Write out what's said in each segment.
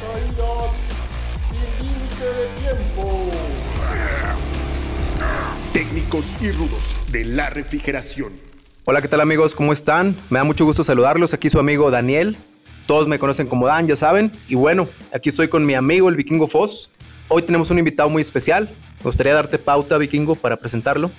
caídas sin límite de tiempo. Técnicos y rudos de la refrigeración. Hola, ¿qué tal amigos? ¿Cómo están? Me da mucho gusto saludarlos. Aquí su amigo Daniel. Todos me conocen como Dan, ya saben. Y bueno, aquí estoy con mi amigo el Vikingo Foss. Hoy tenemos un invitado muy especial. Me gustaría darte pauta, Vikingo, para presentarlo.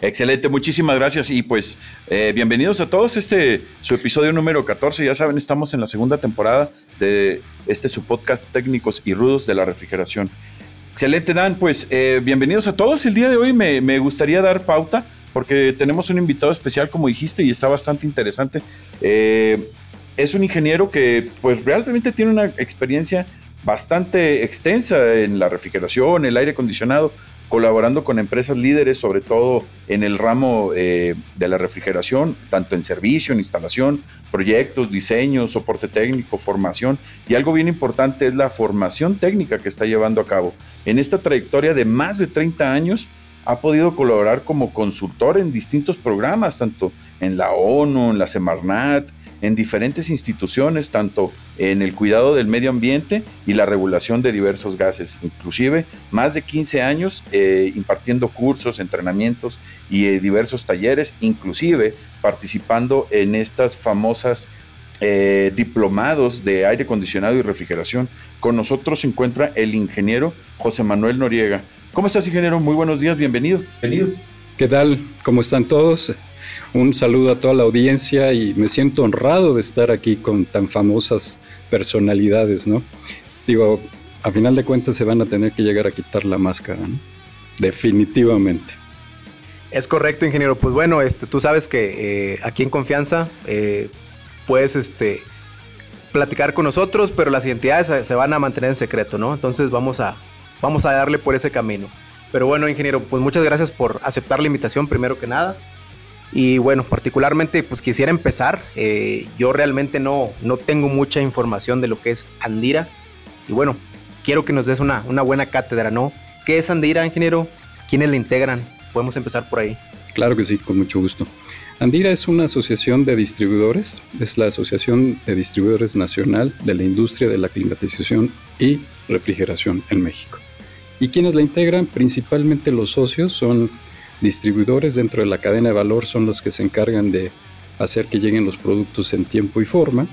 Excelente, muchísimas gracias y pues eh, bienvenidos a todos. Este su episodio número 14. Ya saben, estamos en la segunda temporada de este su podcast técnicos y rudos de la refrigeración. Excelente, Dan. Pues eh, bienvenidos a todos. El día de hoy me, gustaría dar pauta porque tenemos un invitado especial, como dijiste, y está bastante interesante. Eh, es un ingeniero que pues realmente tiene una experiencia bastante extensa en la refrigeración, el aire acondicionado, colaborando con empresas líderes, sobre todo en el ramo eh, de la refrigeración, tanto en servicio, en instalación, proyectos, diseño, soporte técnico, formación. Y algo bien importante es la formación técnica que está llevando a cabo. En esta trayectoria de más de 30 años, ha podido colaborar como consultor en distintos programas, tanto en la ONU, en la Semarnat, en diferentes instituciones, tanto en el cuidado del medio ambiente y la regulación de diversos gases, inclusive más de 15 años eh, impartiendo cursos, entrenamientos y eh, diversos talleres, inclusive participando en estas famosas eh, diplomados de aire acondicionado y refrigeración. Con nosotros se encuentra el ingeniero José Manuel Noriega. ¿Cómo estás, ingeniero? Muy buenos días, bienvenido. Bienvenido. ¿Qué tal? ¿Cómo están todos? Un saludo a toda la audiencia y me siento honrado de estar aquí con tan famosas personalidades, ¿no? Digo, a final de cuentas se van a tener que llegar a quitar la máscara, ¿no? Definitivamente. Es correcto, ingeniero. Pues bueno, este, tú sabes que eh, aquí en Confianza eh, puedes este, platicar con nosotros, pero las identidades se, van a mantener en secreto, ¿no? Entonces vamos a, vamos a darle por ese camino. Pero bueno, ingeniero, pues muchas gracias por aceptar la invitación, primero que nada. Y bueno, particularmente pues quisiera empezar. Eh, yo realmente no, no tengo mucha información de lo que es Andira. Y bueno, quiero que nos des una, una buena cátedra, ¿no? ¿Qué es Andira, ingeniero? ¿Quiénes la integran? Podemos empezar por ahí. Claro que sí, con mucho gusto. Andira es una asociación de distribuidores, es la Asociación de Distribuidores Nacional de la Industria de la Climatización y Refrigeración en México. ¿Y quienes la integran? Principalmente los socios son distribuidores dentro de la cadena de valor, son los que se encargan de hacer que lleguen los productos en tiempo y forma.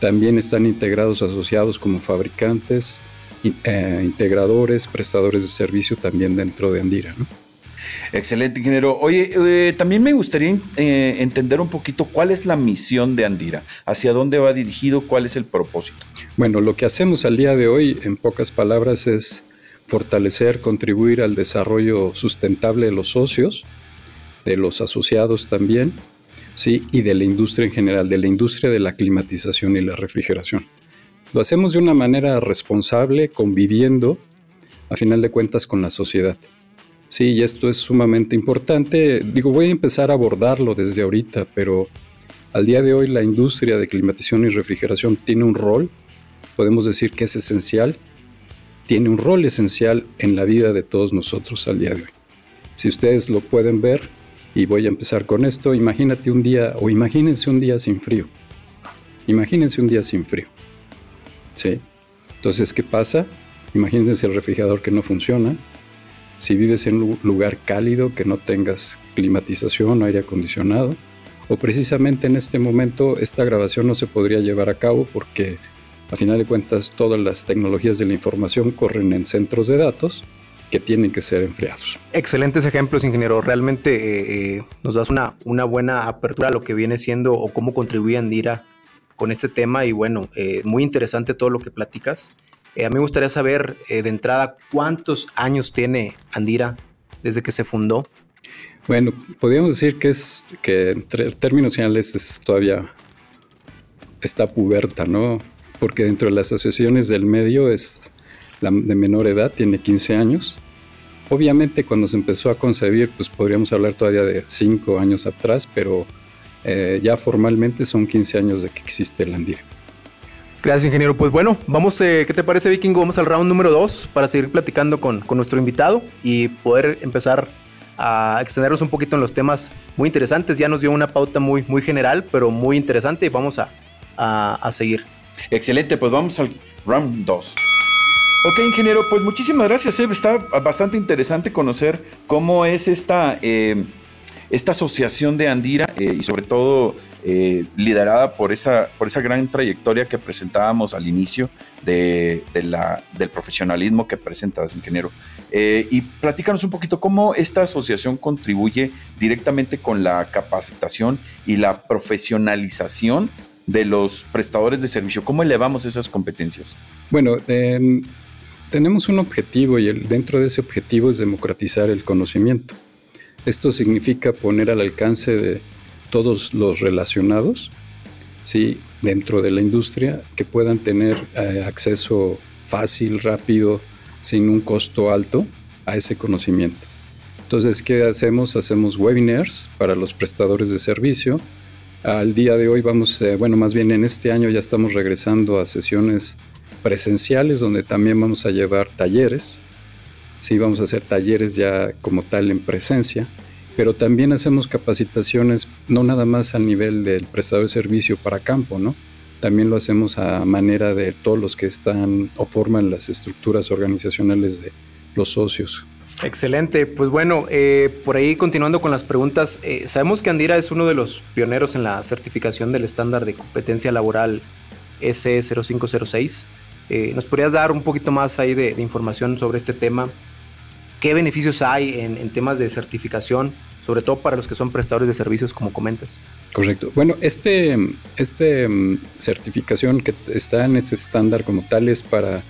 También están integrados asociados como fabricantes, eh, integradores, prestadores de servicio también dentro de Andira. ¿no? Excelente, ingeniero. Oye, eh, también me gustaría eh, entender un poquito cuál es la misión de Andira, hacia dónde va dirigido, cuál es el propósito. Bueno, lo que hacemos al día de hoy, en pocas palabras, es fortalecer, contribuir al desarrollo sustentable de los socios, de los asociados también, ¿sí? y de la industria en general, de la industria de la climatización y la refrigeración. Lo hacemos de una manera responsable, conviviendo, a final de cuentas, con la sociedad. Sí, y esto es sumamente importante. Digo, voy a empezar a abordarlo desde ahorita, pero al día de hoy la industria de climatización y refrigeración tiene un rol, podemos decir que es esencial, tiene un rol esencial en la vida de todos nosotros al día de hoy. Si ustedes lo pueden ver, y voy a empezar con esto, imagínate un día, o imagínense un día sin frío. Imagínense un día sin frío. ¿Sí? Entonces, ¿qué pasa? Imagínense el refrigerador que no funciona. Si vives en un lugar cálido, que no tengas climatización o aire acondicionado. O precisamente en este momento esta grabación no se podría llevar a cabo porque a final de cuentas, todas las tecnologías de la información corren en centros de datos que tienen que ser enfriados. Excelentes ejemplos, ingeniero. Realmente eh, eh, nos das una, una buena apertura a lo que viene siendo o cómo contribuye Andira con este tema y bueno, eh, muy interesante todo lo que platicas. a mí me gustaría saber de entrada cuántos años tiene Andira desde que se fundó. Bueno, podríamos decir que es que en términos finales es todavía está puberta, ¿no? Porque dentro de las asociaciones del medio es la de menor edad, tiene 15 años. Obviamente cuando se empezó a concebir, pues podríamos hablar todavía de 5 años atrás, pero eh, ya formalmente son 15 años de que existe el Andire. Gracias, ingeniero. Pues bueno, vamos, eh, ¿qué te parece, Vikingo? Vamos al round número 2 para seguir platicando con, nuestro invitado y poder empezar a extendernos un poquito en los temas muy interesantes. Ya nos dio una pauta muy, muy general, pero muy interesante y vamos a, a seguir. Excelente, pues vamos al round 2. Ok, ingeniero, pues muchísimas gracias. eh. Está bastante interesante conocer cómo es esta, eh, esta asociación de Andira eh, y sobre todo eh, liderada por esa, por esa gran trayectoria que presentábamos al inicio de, del profesionalismo que presentas, ingeniero. Y platícanos un poquito cómo esta asociación contribuye directamente con la capacitación y la profesionalización de los prestadores de servicio. ¿Cómo elevamos esas competencias? Bueno, eh, tenemos un objetivo y el, dentro de ese objetivo es democratizar el conocimiento. Esto significa poner al alcance de todos los relacionados, ¿sí? dentro de la industria, que puedan tener eh, acceso fácil, rápido, sin un costo alto a ese conocimiento. Entonces, ¿qué hacemos? Hacemos webinars para los prestadores de servicio. Al día de hoy vamos, eh, bueno, más bien en este año ya estamos regresando a sesiones presenciales donde también vamos a llevar talleres. Sí, vamos a hacer talleres ya como tal en presencia, pero también hacemos capacitaciones no nada más al nivel del prestador de servicio para campo, ¿no? También lo hacemos a manera de todos los que están o forman las estructuras organizacionales de los socios. Excelente, pues bueno, eh, por ahí continuando con las preguntas, eh, sabemos que Andira es uno de los pioneros en la certificación del estándar de competencia laboral S0506. Eh, ¿Nos podrías dar un poquito más ahí de, información sobre este tema? ¿Qué beneficios hay en, temas de certificación, sobre todo para los que son prestadores de servicios, como comentas? Correcto. Bueno, este, este certificación que está en este estándar como tal es para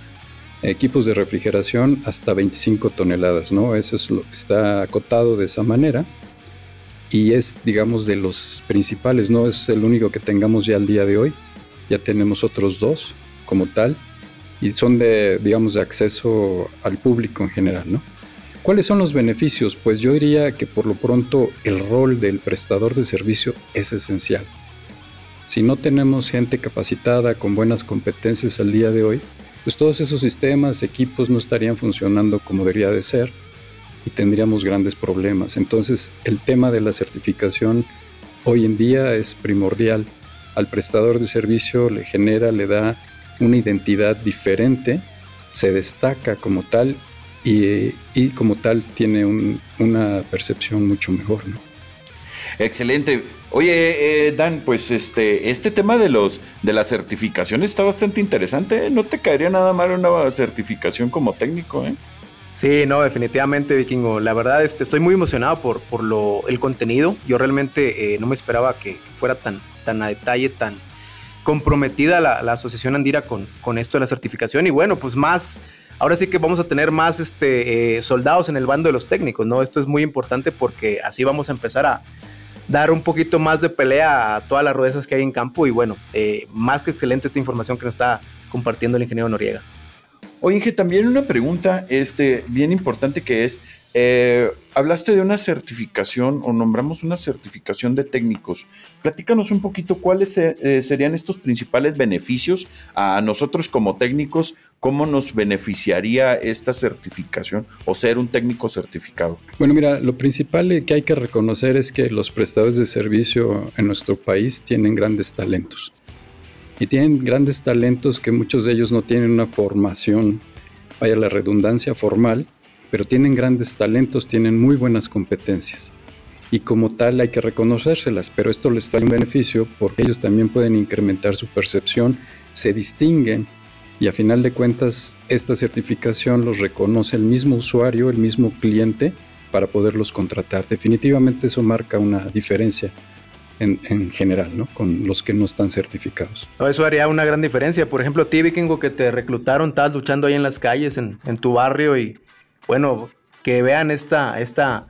equipos de refrigeración hasta 25 toneladas, ¿no? Eso es lo, está acotado de esa manera y es, digamos, de los principales, no es el único que tengamos ya al día de hoy. Ya tenemos otros dos como tal y son de, digamos, de acceso al público en general, ¿no? ¿Cuáles son los beneficios? Pues yo diría que por lo pronto el rol del prestador de servicio es esencial. Si no tenemos gente capacitada con buenas competencias al día de hoy, pues todos esos sistemas, equipos no estarían funcionando como debería de ser y tendríamos grandes problemas. Entonces el tema de la certificación hoy en día es primordial. Al prestador de servicio le genera, le da una identidad diferente, se destaca como tal y, y como tal tiene un, una percepción mucho mejor. ¿no? Excelente. Oye, eh, Dan, pues este, este tema de los de la certificación está bastante interesante. No te caería nada mal una certificación como técnico, ¿eh? Sí, no, definitivamente, Vikingo. La verdad, este, estoy muy emocionado por, por lo, el contenido. Yo realmente eh, no me esperaba que, que, fuera tan, tan a detalle, tan comprometida la, la asociación Andira con, con esto de la certificación. Y bueno, pues más, ahora sí que vamos a tener más este, eh, soldados en el bando de los técnicos, ¿no? Esto es muy importante porque así vamos a empezar a dar un poquito más de pelea a todas las ruedas que hay en campo. Y bueno, eh, más que excelente esta información que nos está compartiendo el ingeniero Noriega. Oye, Inge, también una pregunta este, bien importante que es, eh, hablaste de una certificación o nombramos una certificación de técnicos. Platícanos un poquito cuáles eh, serían estos principales beneficios a nosotros como técnicos, cómo nos beneficiaría esta certificación o ser un técnico certificado. Bueno, mira, lo principal que hay que reconocer es que los prestadores de servicio en nuestro país tienen grandes talentos y tienen grandes talentos que muchos de ellos no tienen una formación, vaya la redundancia formal, pero tienen grandes talentos, tienen muy buenas competencias. Y como tal hay que reconocérselas, pero esto les trae un beneficio porque ellos también pueden incrementar su percepción, se distinguen y a final de cuentas esta certificación los reconoce el mismo usuario, el mismo cliente para poderlos contratar. Definitivamente eso marca una diferencia en, en, general, ¿no? Con los que no están certificados. Eso haría una gran diferencia. Por ejemplo, a ti, Vikingo, que te reclutaron, estás luchando ahí en las calles, en, en, tu barrio, y bueno, que vean esta, esta,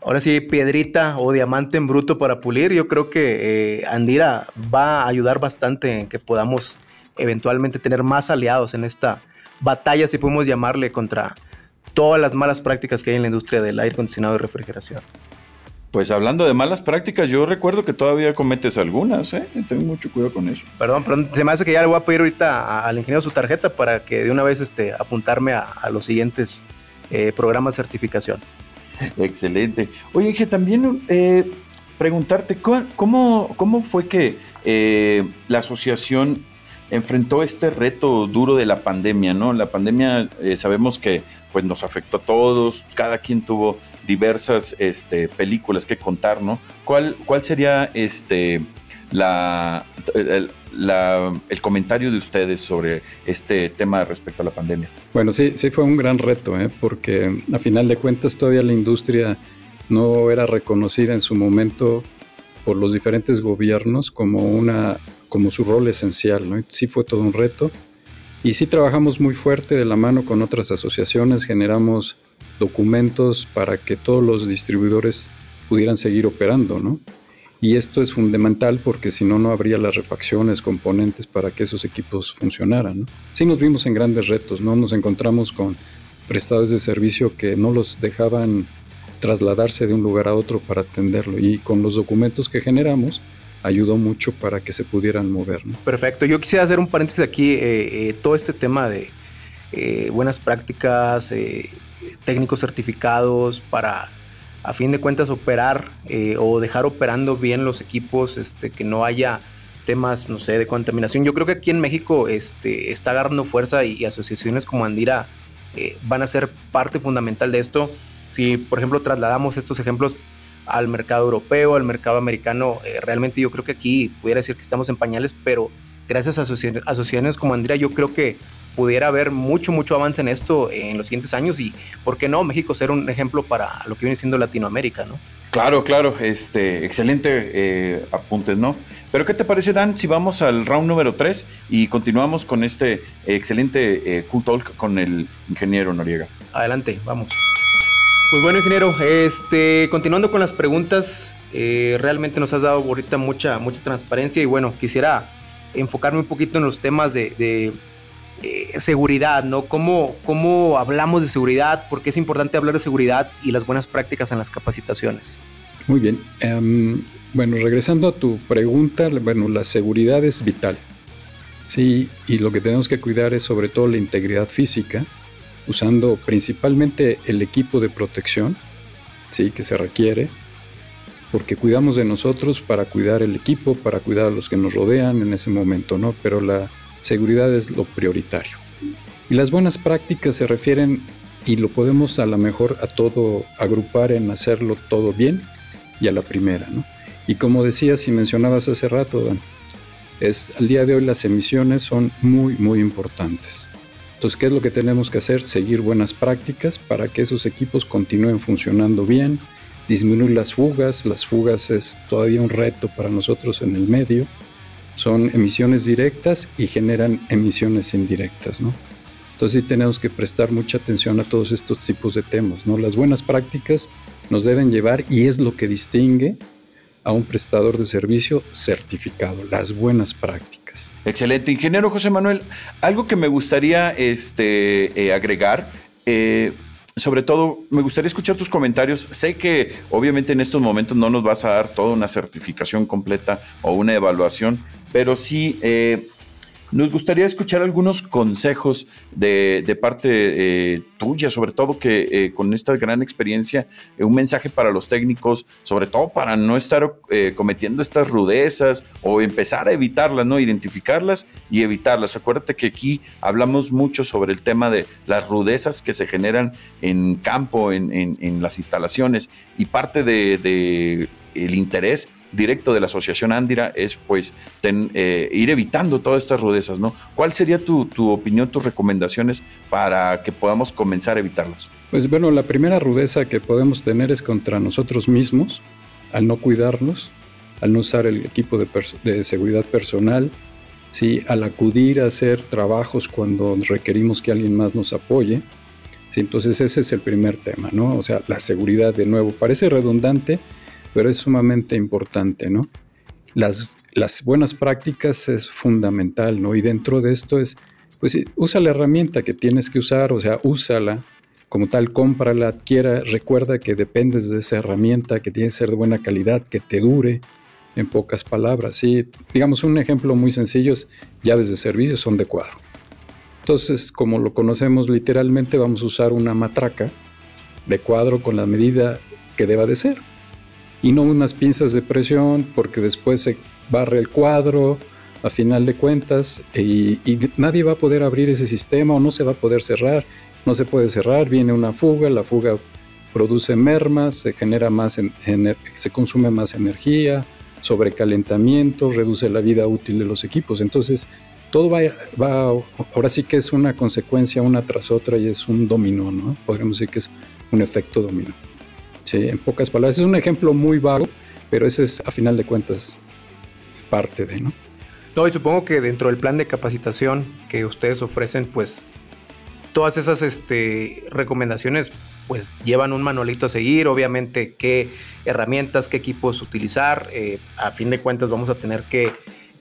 ahora sí, piedrita o diamante en bruto para pulir. Yo creo que eh, Andira va a ayudar bastante en que podamos eventualmente tener más aliados en esta batalla, si podemos llamarle, contra todas las malas prácticas que hay en la industria del aire acondicionado y refrigeración. Pues hablando de malas prácticas, yo recuerdo que todavía cometes algunas, ¿eh? Tengo mucho cuidado con eso. Perdón, pero se me hace que ya le voy a pedir ahorita al ingeniero su tarjeta para que de una vez este, apuntarme a, a los siguientes eh, programas de certificación. Excelente. Oye, Inge, también eh, preguntarte, ¿cómo, ¿cómo, fue que eh, la asociación enfrentó este reto duro de la pandemia, ¿no? La pandemia eh, sabemos que pues nos afectó a todos, cada quien tuvo diversas este, películas que contar, ¿no? ¿Cuál, cuál sería este, la, el, el, comentario de ustedes sobre este tema respecto a la pandemia? Bueno, sí, sí fue un gran reto, ¿eh? porque a final de cuentas todavía la industria no era reconocida en su momento por los diferentes gobiernos como, una, como su rol esencial. ¿no? Sí fue todo un reto. Y sí trabajamos muy fuerte de la mano con otras asociaciones, generamos documentos para que todos los distribuidores pudieran seguir operando. Y esto es fundamental porque si no, no habría las refacciones, componentes para que esos equipos funcionaran. ¿no? Sí nos vimos en grandes retos, ¿no? Nos encontramos con prestadores de servicio que no los dejaban trasladarse de un lugar a otro para atenderlo y con los documentos que generamos ayudó mucho para que se pudieran mover. ¿no? Perfecto. Yo quisiera hacer un paréntesis aquí. Eh, eh, todo este tema de eh, buenas prácticas, técnicos certificados para a fin de cuentas operar o dejar operando bien los equipos, este, que no haya temas, no sé, de contaminación. Yo creo que aquí en México este, está agarrando fuerza y, asociaciones como Andira van a ser parte fundamental de esto. Si, por ejemplo, trasladamos estos ejemplos al mercado europeo, al mercado americano, eh, realmente yo creo que aquí pudiera decir que estamos en pañales, pero gracias a asociaciones como Andira, yo creo que pudiera haber mucho, mucho avance en esto en los siguientes años y, ¿por qué no? México ser un ejemplo para lo que viene siendo Latinoamérica, ¿no? Claro, claro, este, excelente eh, apuntes, ¿no? Pero ¿qué te parece, Dan, si vamos al round número 3 y continuamos con este excelente eh, cool talk con el ingeniero Noriega? Adelante, vamos. Pues bueno, ingeniero, este, continuando con las preguntas, eh, realmente nos has dado ahorita mucha, mucha transparencia y bueno, quisiera enfocarme un poquito en los temas de eh, seguridad, ¿no? ¿Cómo, ¿Cómo hablamos de seguridad? ¿Por qué es importante hablar de seguridad y las buenas prácticas en las capacitaciones? Muy bien. Em, bueno, regresando a tu pregunta, bueno, la seguridad es vital. Sí, y lo que tenemos que cuidar es sobre todo la integridad física, usando principalmente el equipo de protección, sí, que se requiere, porque cuidamos de nosotros para cuidar el equipo, para cuidar a los que nos rodean en ese momento, ¿no? Pero la seguridad es lo prioritario. Y las buenas prácticas se refieren, y lo podemos a lo mejor a todo agrupar en hacerlo todo bien y a la primera, ¿no? Y como decías y mencionabas hace rato, Dan, es, al día de hoy las emisiones son muy, muy importantes. Entonces, ¿qué es lo que tenemos que hacer? Seguir buenas prácticas para que esos equipos continúen funcionando bien, disminuir las fugas. Las fugas es todavía un reto para nosotros en el medio son emisiones directas y generan emisiones indirectas, ¿no? Entonces sí tenemos que prestar mucha atención a todos estos tipos de temas, ¿no? Las buenas prácticas nos deben llevar y es lo que distingue a un prestador de servicio certificado, las buenas prácticas. Excelente, ingeniero José Manuel. Algo que me gustaría este, eh, agregar, eh, sobre todo, me gustaría escuchar tus comentarios. Sé que obviamente en estos momentos no nos vas a dar toda una certificación completa o una evaluación, pero sí eh, nos gustaría escuchar algunos consejos de, parte eh, tuya, sobre todo que eh, con esta gran experiencia, un mensaje para los técnicos, sobre todo para no estar cometiendo estas rudezas o empezar a evitarlas, ¿no? Identificarlas y evitarlas. Acuérdate que aquí hablamos mucho sobre el tema de las rudezas que se generan en campo, en, las instalaciones, y parte de, de el interés directo de la Asociación Andira es pues eh, ir evitando todas estas rudezas, ¿no? ¿Cuál sería tu, opinión, tus recomendaciones para que podamos comenzar a evitarlas? Pues bueno, la primera rudeza que podemos tener es contra nosotros mismos, al no cuidarnos, al no usar el equipo de, seguridad personal, ¿sí? al acudir a hacer trabajos cuando requerimos que alguien más nos apoye. ¿sí? Entonces ese es el primer tema, ¿no? O sea, la seguridad de nuevo. Parece redundante, pero es sumamente importante, ¿no? Las, las buenas prácticas es fundamental, ¿no? Y dentro de esto es, pues usa la herramienta que tienes que usar, o sea, úsala, como tal, cómprala, adquiera, recuerda que dependes de esa herramienta, que tiene que ser de buena calidad, que te dure, en pocas palabras. Sí, digamos, un ejemplo muy sencillo es llaves de servicio son de cuadro. Entonces, como lo conocemos literalmente, vamos a usar una matraca de cuadro con la medida que deba de ser y no unas pinzas de presión porque después se barre el cuadro a final de cuentas, y, nadie va a poder abrir ese sistema o no se va a poder cerrar, no se puede cerrar, viene una fuga, la fuga produce mermas, se genera más, se consume más energía, sobrecalentamiento, reduce la vida útil de los equipos. Entonces, todo va, va, ahora sí que es una consecuencia una tras otra y es un dominó, ¿no? Podríamos decir que es un efecto dominó. Sí, en pocas palabras, es un ejemplo muy vago, pero ese es a final de cuentas parte de, ¿no? No, y supongo que dentro del plan de capacitación que ustedes ofrecen, pues todas esas este, recomendaciones pues llevan un manualito a seguir, obviamente qué herramientas, qué equipos utilizar, eh, a fin de cuentas vamos a tener que,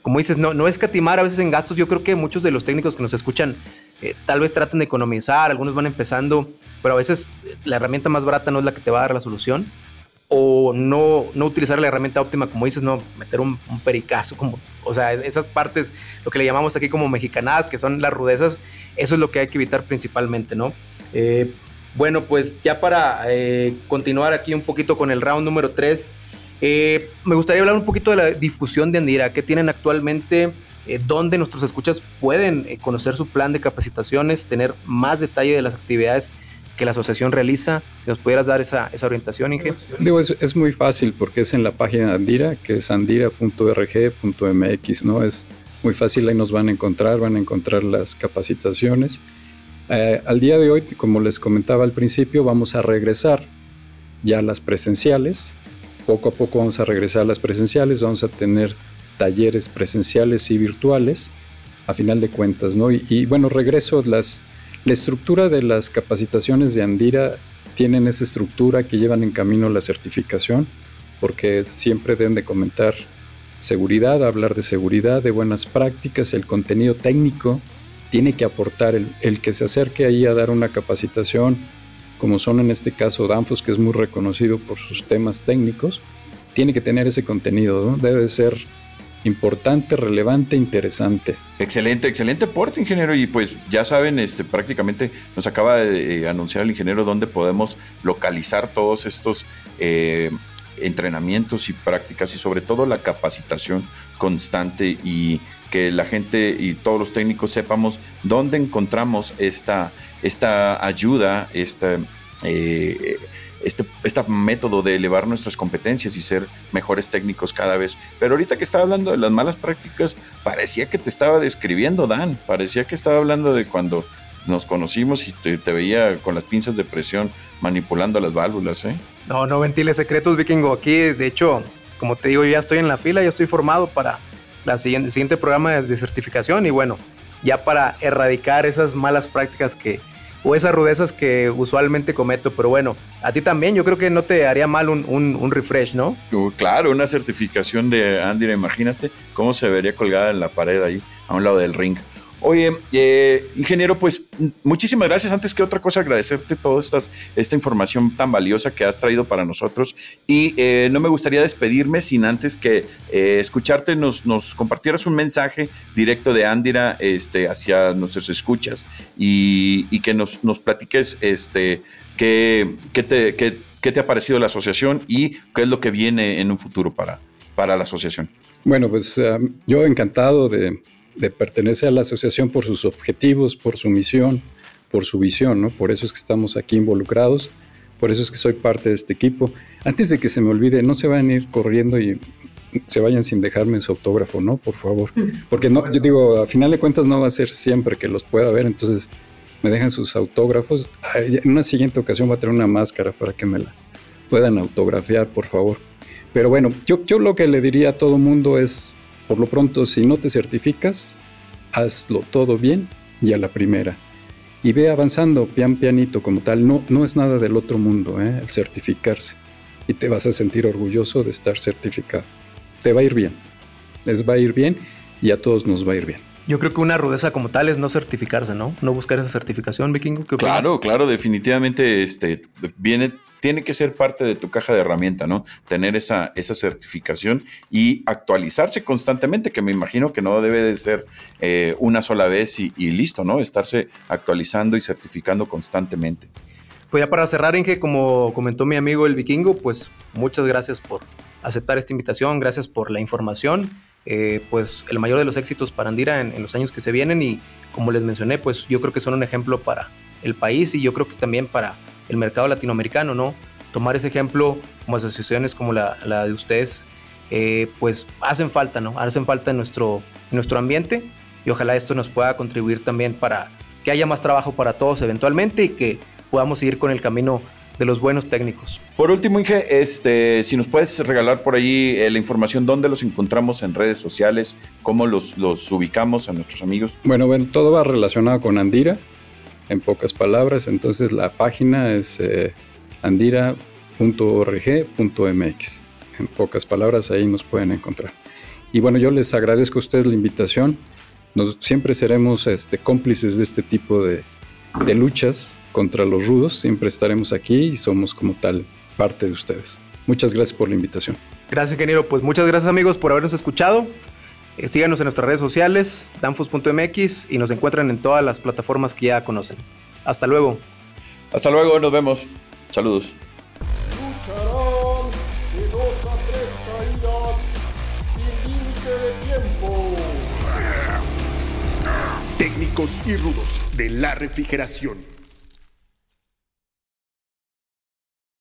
como dices, no, no escatimar a veces en gastos, yo creo que muchos de los técnicos que nos escuchan eh, tal vez tratan de economizar, algunos van empezando, pero a veces la herramienta más barata no es la que te va a dar la solución, o no, no utilizar la herramienta óptima, como dices, no meter un, pericazo, como, o sea, esas partes, lo que le llamamos aquí como mexicanadas, que son las rudezas, eso es lo que hay que evitar principalmente, ¿no? Eh, bueno, pues ya para eh, continuar aquí un poquito con el round número 3, eh, me gustaría hablar un poquito de la difusión de Andira, que tienen actualmente, dónde nuestros escuchas pueden conocer su plan de capacitaciones, tener más detalle de las actividades que la asociación realiza. Nos pudieras dar esa, orientación, Inge. Digo, es, muy fácil porque es en la página de Andira, que es andira.rg.mx, ¿no? Es muy fácil, ahí nos van a encontrar, van a encontrar las capacitaciones. Eh, al día de hoy, como les comentaba al principio, vamos a regresar ya las presenciales. Poco a poco vamos a regresar a las presenciales, vamos a tener talleres presenciales y virtuales, a final de cuentas, ¿no? Y, y bueno, regreso las la estructura de las capacitaciones de Andira tienen esa estructura que llevan en camino la certificación, porque siempre deben de comentar seguridad, hablar de seguridad, de buenas prácticas, el contenido técnico tiene que aportar el, que se acerque ahí a dar una capacitación, como son en este caso Danfos, que es muy reconocido por sus temas técnicos, tiene que tener ese contenido, debe ser importante, relevante, interesante. Excelente, excelente aporte, ingeniero. Y pues ya saben, este, prácticamente nos acaba de eh, anunciar el ingeniero dónde podemos localizar todos estos eh, entrenamientos y prácticas y sobre todo la capacitación constante y que la gente y todos los técnicos sepamos dónde encontramos esta, esta ayuda, esta... Eh, este, este método de elevar nuestras competencias y ser mejores técnicos cada vez. Pero ahorita que estaba hablando de las malas prácticas, parecía que te estaba describiendo, Dan. Parecía que estaba hablando de cuando nos conocimos y te, veía con las pinzas de presión manipulando las válvulas, ¿eh? No, no ventiles secretos, vikingo. Aquí, de hecho, como te digo, ya estoy en la fila, ya estoy formado para la siguiente, el siguiente programa de certificación y bueno, ya para erradicar esas malas prácticas que, o esas rudezas que usualmente cometo. Pero bueno, a ti también yo creo que no te haría mal un, un, refresh, ¿no? Uh, claro, una certificación de Andira, imagínate cómo se vería colgada en la pared ahí, a un lado del ring. Oye, eh, ingeniero, pues muchísimas gracias. Antes que otra cosa, agradecerte toda esta información tan valiosa que has traído para nosotros. Y eh, no me gustaría despedirme sin antes que eh, escucharte, nos, compartieras un mensaje directo de Andira este, hacia nuestros escuchas y, que nos, nos, platiques este, qué, qué, te, qué, qué te ha parecido la asociación y qué es lo que viene en un futuro para, para la asociación. Bueno, pues yo encantado de de pertenecer a la asociación por sus objetivos, por su misión, por su visión, ¿no? Por eso es que estamos aquí involucrados, por eso es que soy parte de este equipo. Antes de que se me olvide, no se van a ir corriendo y se vayan sin dejarme su autógrafo, ¿no? Por favor. Porque no, yo digo, a final de cuentas no va a ser siempre que los pueda ver, entonces me dejan sus autógrafos. En una siguiente ocasión va a tener una máscara para que me la puedan autografiar, por favor. Pero bueno, yo, yo lo que le diría a todo mundo es por lo pronto, si no te certificas, hazlo todo bien y a la primera. Y ve avanzando pian pianito como tal. No, no es nada del otro mundo ¿eh? el certificarse. Y te vas a sentir orgulloso de estar certificado. Te va a ir bien. Les va a ir bien y a todos nos va a ir bien. Yo creo que una rudeza como tal es no certificarse, ¿no? No buscar esa certificación, Vikingo. claro, claro, definitivamente este, viene tiene que ser parte de tu caja de herramienta, ¿no? Tener esa, esa certificación y actualizarse constantemente, que me imagino que no debe de ser eh, una sola vez y, listo, ¿no? Estarse actualizando y certificando constantemente. Pues ya para cerrar, Inge, como comentó mi amigo el vikingo, pues muchas gracias por aceptar esta invitación, gracias por la información eh, pues el mayor de los éxitos para Andira en, en, los años que se vienen y como les mencioné, pues yo creo que son un ejemplo para el país y yo creo que también para el mercado latinoamericano, ¿no? Tomar ese ejemplo como asociaciones como la, la de ustedes, eh, pues hacen falta, ¿no? Hacen falta en nuestro, en nuestro ambiente y ojalá esto nos pueda contribuir también para que haya más trabajo para todos eventualmente y que podamos seguir con el camino de los buenos técnicos. Por último, Inge, este, si nos puedes regalar por ahí eh, la información, dónde los encontramos en redes sociales, cómo los, los ubicamos a nuestros amigos. Bueno, bueno, todo va relacionado con Andira, en pocas palabras. Entonces la página es eh, andira.org.mx. En pocas palabras, ahí nos pueden encontrar. Y bueno, yo les agradezco a ustedes la invitación. Nos, siempre seremos este, cómplices de este tipo de, de luchas contra los rudos. Siempre estaremos aquí y somos como tal parte de ustedes. Muchas gracias por la invitación. Gracias, ingeniero. Pues muchas gracias, amigos, por habernos escuchado. Eh, síganos en nuestras redes sociales, danfos.mx, y nos encuentran en todas las plataformas que ya conocen. Hasta luego. Hasta luego, nos vemos. Saludos. Lucharán de dos a tres caídas sin límite de tiempo. Técnicos y rudos de la refrigeración.